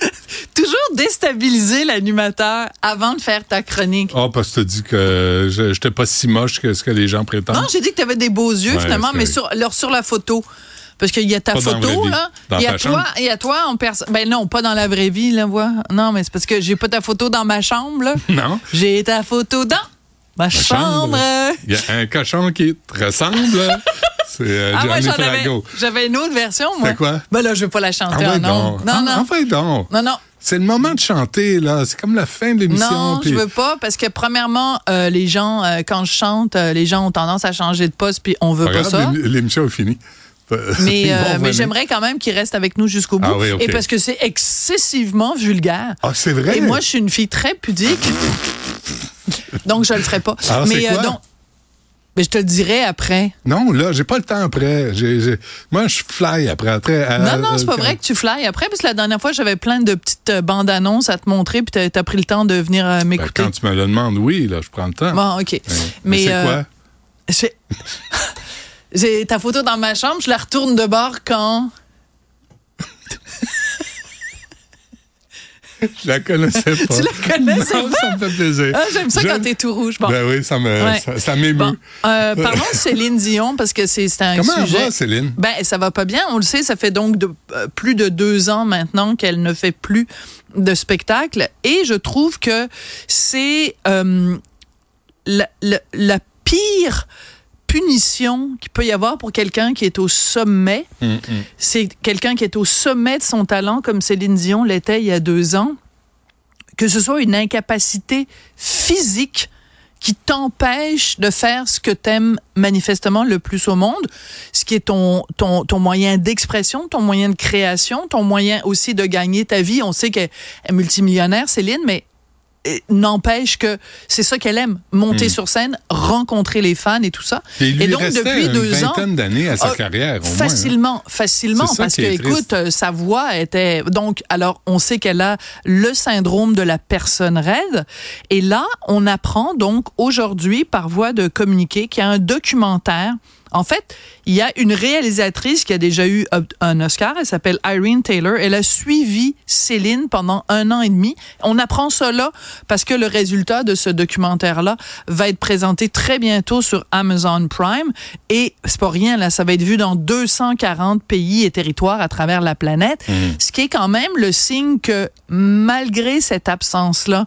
Toujours déstabiliser l'animateur avant de faire ta chronique. Ah, parce que tu dit que je j'étais pas si moche que ce que les gens prétendent. Non, j'ai dit que tu avais des beaux yeux, Ouais, finalement, mais sur, alors, sur la photo. Parce qu'il y a ta Pas photo, là. Il y a toi, chambre. il y a toi en personne. Ben non, pas dans la vraie vie, là, vois. Non, mais c'est parce que j'ai pas ta photo dans ma chambre, là. Non. J'ai ta photo dans ma, chambre. Il y a un cochon qui te ressemble. C'est euh, Ah, moi, Gianni j'avais une autre version, moi. C'est quoi? Ben là, je veux pas la chanter. Ah ah, non. donc. Non, Ah, non. ah ouais, donc. Non, non. C'est le moment de chanter, là. C'est comme la fin de l'émission. Non, puis- je veux pas parce que premièrement, euh, les gens, euh, quand je chante, euh, les gens ont tendance à changer de poste puis on veut pas ça. l'ém- l'émission est finie. Mais, euh, mais j'aimerais quand même qu'ils restent avec nous jusqu'au bout. Ah oui, ok. Et parce que c'est excessivement vulgaire. Ah, c'est vrai? Et moi, je suis une fille très pudique. donc, je le ferai pas. Alors, c'est mais euh, quoi? donc, mais je te le dirai après. Non, là, j'ai pas le temps après. Moi, je fly après. après à- non, non, c'est pas vrai que tu fly après, parce que la dernière fois, j'avais plein de petites euh, bandes annonces à te montrer, puis t'as as pris le temps de venir euh, Ben, m'écouter. quand tu me le demandes, oui, là, je prends le temps. Bon, OK. Mais, Mais, c'est euh, quoi? J'ai ta photo dans ma chambre, je la retourne de bord quand? Je la connaissais pas. Tu la connaissais non, Ça me fait plaisir. Ah, J'aime ça Je- quand t'es tout rouge. Bon. Ben oui, ça me, Ouais. ça, ça m'émeut. Bon, euh, parlons de Céline Dion parce que c'est un Comment elle sujet. va, Céline? Ben, ça va pas bien. On le sait, ça fait donc de- euh, plus de deux ans maintenant qu'elle ne fait plus de spectacle. Et je trouve que c'est euh, la, la- la pire punition qu'il peut y avoir pour quelqu'un qui est au sommet. Hum, hum. C'est quelqu'un qui est au sommet de son talent, comme Céline Dion l'était il y a deux ans. Que ce soit une incapacité physique qui t'empêche de faire ce que t'aimes manifestement le plus au monde, ce qui est ton, ton, ton moyen d'expression, ton moyen de création, ton moyen aussi de gagner ta vie. On sait qu'elle est multimillionnaire, Céline, mais n'empêche que c'est ça qu'elle aime, monter sur scène, rencontrer les fans et tout ça. Et lui et donc, depuis une deux ans... d'années à sa Ah, carrière, au moins. hein. Facilement, facilement, parce que, écoute, euh, sa voix était. Donc, alors, on sait qu'elle a le syndrome de la personne raide. Et là, on apprend donc aujourd'hui, par voie de communiqué, qu'il y a un documentaire. En fait, il y a une réalisatrice qui a déjà eu un Oscar. Elle s'appelle Irene Taylor. Elle a suivi Céline pendant un an et demi. On apprend là parce que le résultat de ce documentaire-là va être présenté très bientôt sur Amazon Prime. Et c'est pas rien, là. Ça va être vu dans 240 pays et territoires à travers la planète. Ce qui est quand même le signe que malgré cette absence-là,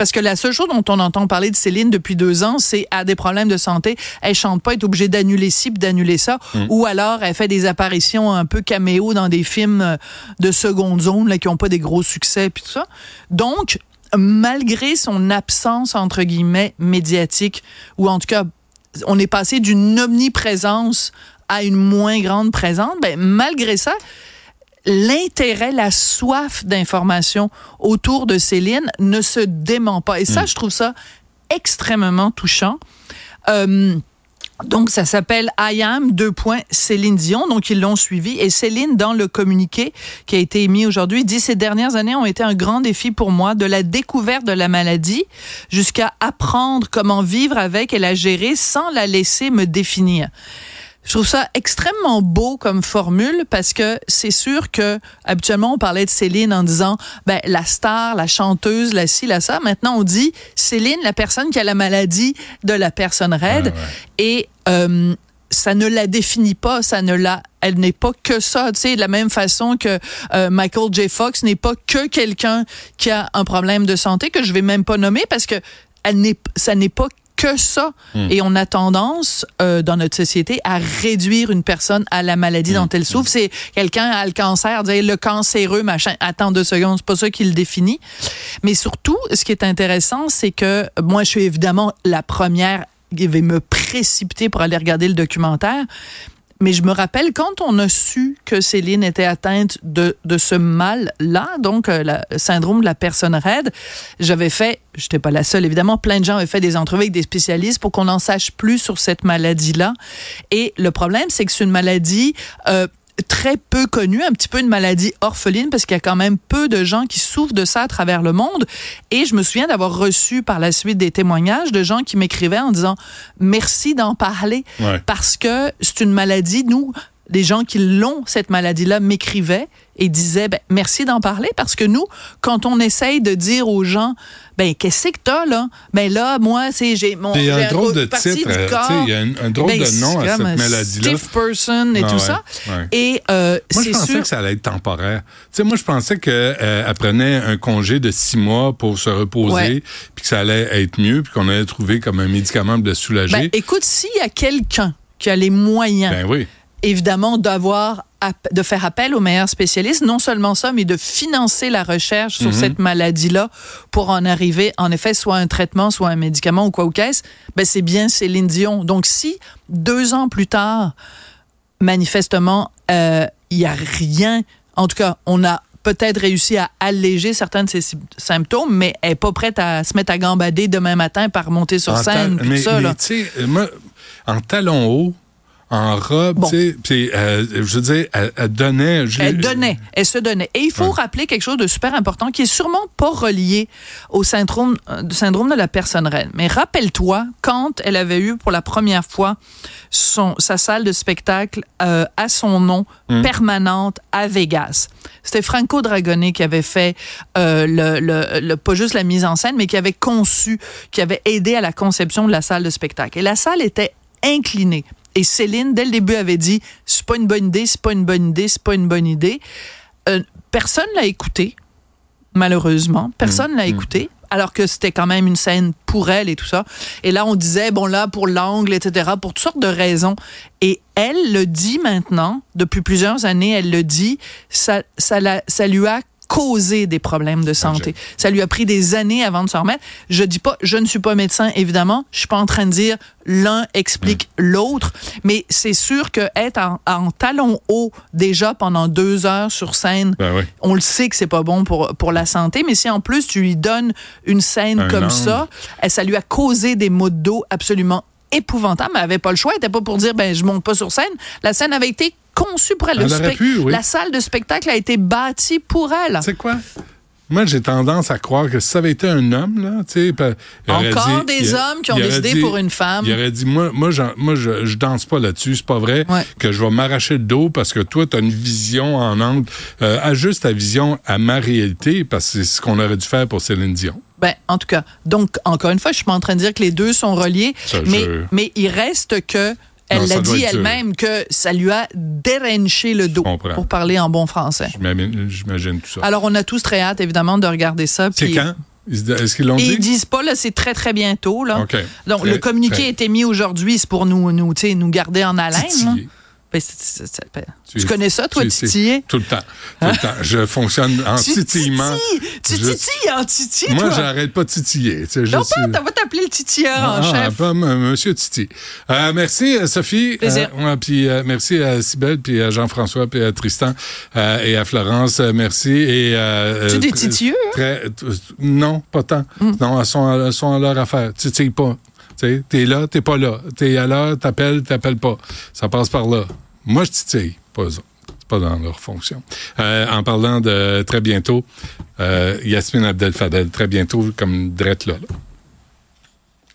parce que la seule chose dont on entend parler de Céline depuis deux ans, c'est à des problèmes de santé. Elle chante pas, elle est obligée d'annuler ci d'annuler ça. Ou alors, elle fait des apparitions un peu caméo dans des films euh, de seconde zone là, qui ont pas des gros succès puis tout ça. Donc, malgré son absence, entre guillemets, médiatique, ou en tout cas, on est passé d'une omniprésence à une moins grande présence, ben, malgré ça, l'intérêt, la soif d'information autour de Céline ne se dément pas. Et ça, je trouve ça extrêmement touchant. Euh, donc, ça s'appelle I Am, deux points, Céline Dion. Donc, ils l'ont suivi. Et Céline, dans le communiqué qui a été émis aujourd'hui, dit Ces dernières années ont été un grand défi pour moi, de la découverte de la maladie jusqu'à apprendre comment vivre avec et la gérer sans la laisser me définir. Je trouve ça extrêmement beau comme formule parce que c'est sûr que habituellement on parlait de Céline en disant ben la star, la chanteuse, la ci, la ça. Maintenant on dit Céline, la personne qui a la maladie de la personne raide ouais. et euh, ça ne la définit pas, ça ne la, elle n'est pas que ça, tu sais, de la même façon que euh, Michael J. Fox n'est pas que quelqu'un qui a un problème de santé que je vais même pas nommer parce que elle n'est, ça n'est pas que ça. Et on a tendance, euh, dans notre société, à réduire une personne à la maladie dont elle souffre. C'est quelqu'un a le cancer, dire le cancéreux, machin. Attends deux secondes, c'est pas ça qui le définit. Mais surtout, ce qui est intéressant, c'est que moi, je suis évidemment la première qui va me précipiter pour aller regarder le documentaire. Mais je me rappelle quand on a su que Céline était atteinte de, de ce mal-là, donc euh, le syndrome de la personne raide, j'avais fait, je n'étais pas la seule évidemment, plein de gens avaient fait des entrevues avec des spécialistes pour qu'on en sache plus sur cette maladie-là. Et le problème, c'est que c'est une maladie euh, très peu connue, un petit peu une maladie orpheline parce qu'il y a quand même peu de gens qui souffrent de ça à travers le monde. Et je me souviens d'avoir reçu par la suite des témoignages de gens qui m'écrivaient en disant merci d'en parler Ouais. parce que c'est une maladie, nous, des gens qui l'ont, cette maladie-là, m'écrivaient et disaient ben, merci d'en parler parce que nous, quand on essaye de dire aux gens ben qu'est-ce que t'as là? Ben là, moi, c'est j'ai mon Il y a j'ai un drôle de titre, euh, il y a un, un drôle Ben, de nom à cette un maladie-là. Stiff person et Ah tout ouais, ça. ouais. Et euh, Moi, je pensais sûr. que ça allait être temporaire. Tu sais, moi, je pensais qu'elle prenait un congé de six mois pour se reposer, puis que ça allait être mieux, puis qu'on allait trouver comme un médicament de la soulager. Ben, écoute, s'il y a quelqu'un qui a les moyens, Ben oui. Évidemment, d'avoir de faire appel aux meilleurs spécialistes, non seulement ça, mais de financer la recherche sur Mhm. cette maladie-là pour en arriver, en effet, soit un traitement, soit un médicament ou quoi ou qu'est-ce, ben c'est bien Céline Dion. Donc, si deux ans plus tard, manifestement, euh, il y a rien, en tout cas, on a peut-être réussi à alléger certains de ses sy- symptômes, mais elle est pas prête à se mettre à gambader demain matin par monter sur En scène, mais, tout ça, mais là. moi, en talons hauts, en robe, Bon. tu sais, puis euh, je veux dire, elle, elle donnait. je Elle donnait, elle se donnait. Et il faut Ouais. rappeler quelque chose de super important qui est sûrement pas relié au syndrome, euh, syndrome de la personne reine. Mais rappelle-toi, quand elle avait eu pour la première fois son, sa salle de spectacle euh, à son nom, Hmm. permanente à Vegas. C'était Franco Dragone qui avait fait euh, le, le, le- pas juste la mise en scène, mais qui avait conçu, qui avait aidé à la conception de la salle de spectacle. Et la salle était inclinée. Et Céline, dès le début, avait dit c'est pas une bonne idée, c'est pas une bonne idée, c'est pas une bonne idée. Euh, personne l'a écouté, malheureusement. Personne l'a écouté. Alors que c'était quand même une scène pour elle et tout ça. Et là, on disait, bon, là, pour l'angle, etc., pour toutes sortes de raisons. Et elle le dit maintenant, depuis plusieurs années, elle le dit, ça, ça, la- ça lui a causé des problèmes de santé. Ça lui a pris des années avant de s'en remettre. Je dis pas, je ne suis pas médecin, évidemment. Je suis pas en train de dire l'un explique l'autre, mais c'est sûr que être en, en talons hauts déjà pendant deux heures sur scène, Ben oui. on le sait que c'est pas bon pour, pour la santé, mais si en plus tu lui donnes une scène Un comme ça, eh, ça lui a causé des maux de dos absolument épouvantables. Mais elle avait pas le choix, elle était pas pour dire ben je monte pas sur scène. La scène avait été conçue pour elle. Le Elle aurait spec- pu, oui. La salle de spectacle a été bâtie pour elle. Sais quoi? Moi, j'ai tendance à croire que si ça avait été un homme, là, tu sais, Encore dit- des a- hommes qui ont décidé dit- pour une femme. Il aurait dit, moi, moi, je, je danse pas là-dessus, c'est pas vrai Ouais. que je vais m'arracher le dos parce que toi, tu as une vision en angle. Euh, ajuste ta vision à ma réalité parce que c'est ce qu'on aurait dû faire pour Céline Dion. Ben, en tout cas, donc, encore une fois, je suis pas en train de dire que les deux sont reliés, Ça, mais, je- mais il reste que, elle l'a dit elle-même, que ça lui a dérenché le dos, pour parler en bon français. J'imagine tout ça. Alors, on a tous très hâte, évidemment, de regarder ça. c'est quand? Est-ce qu'ils l'ont dit? ils disent pas, là, c'est très, très bientôt, là. Donc, Très- le communiqué très a été mis aujourd'hui, c'est pour nous, nous, nous garder en haleine. Ben, ben, Tu connais ça, toi, titiller? Tout le temps. Tout le temps. Je fonctionne en titillement. Tu titilles en titi, Moi, j'arrête pas de titiller. Non, pas, on va t'appeler le titilleur en Ah, chef. pas m- Monsieur Titi. Euh, merci, euh, Sophie. Euh, puis euh, merci à Sybelle, puis à Jean-François, puis à Tristan euh, et à Florence. Euh, merci. Et, euh, Tu es des euh, titilleux, hein? non, pas tant. Non, elles sont, à- elles sont à leur affaire. Titille pas. Tu T'es là, t'es pas là. T'es à l'heure, t'appelles, t'appelles pas. Ça passe par là. Moi, je titille, pas eux pas dans leur fonction. Euh, en parlant de très bientôt, euh, Yasmine Abdel Fadel, très bientôt, comme drette là.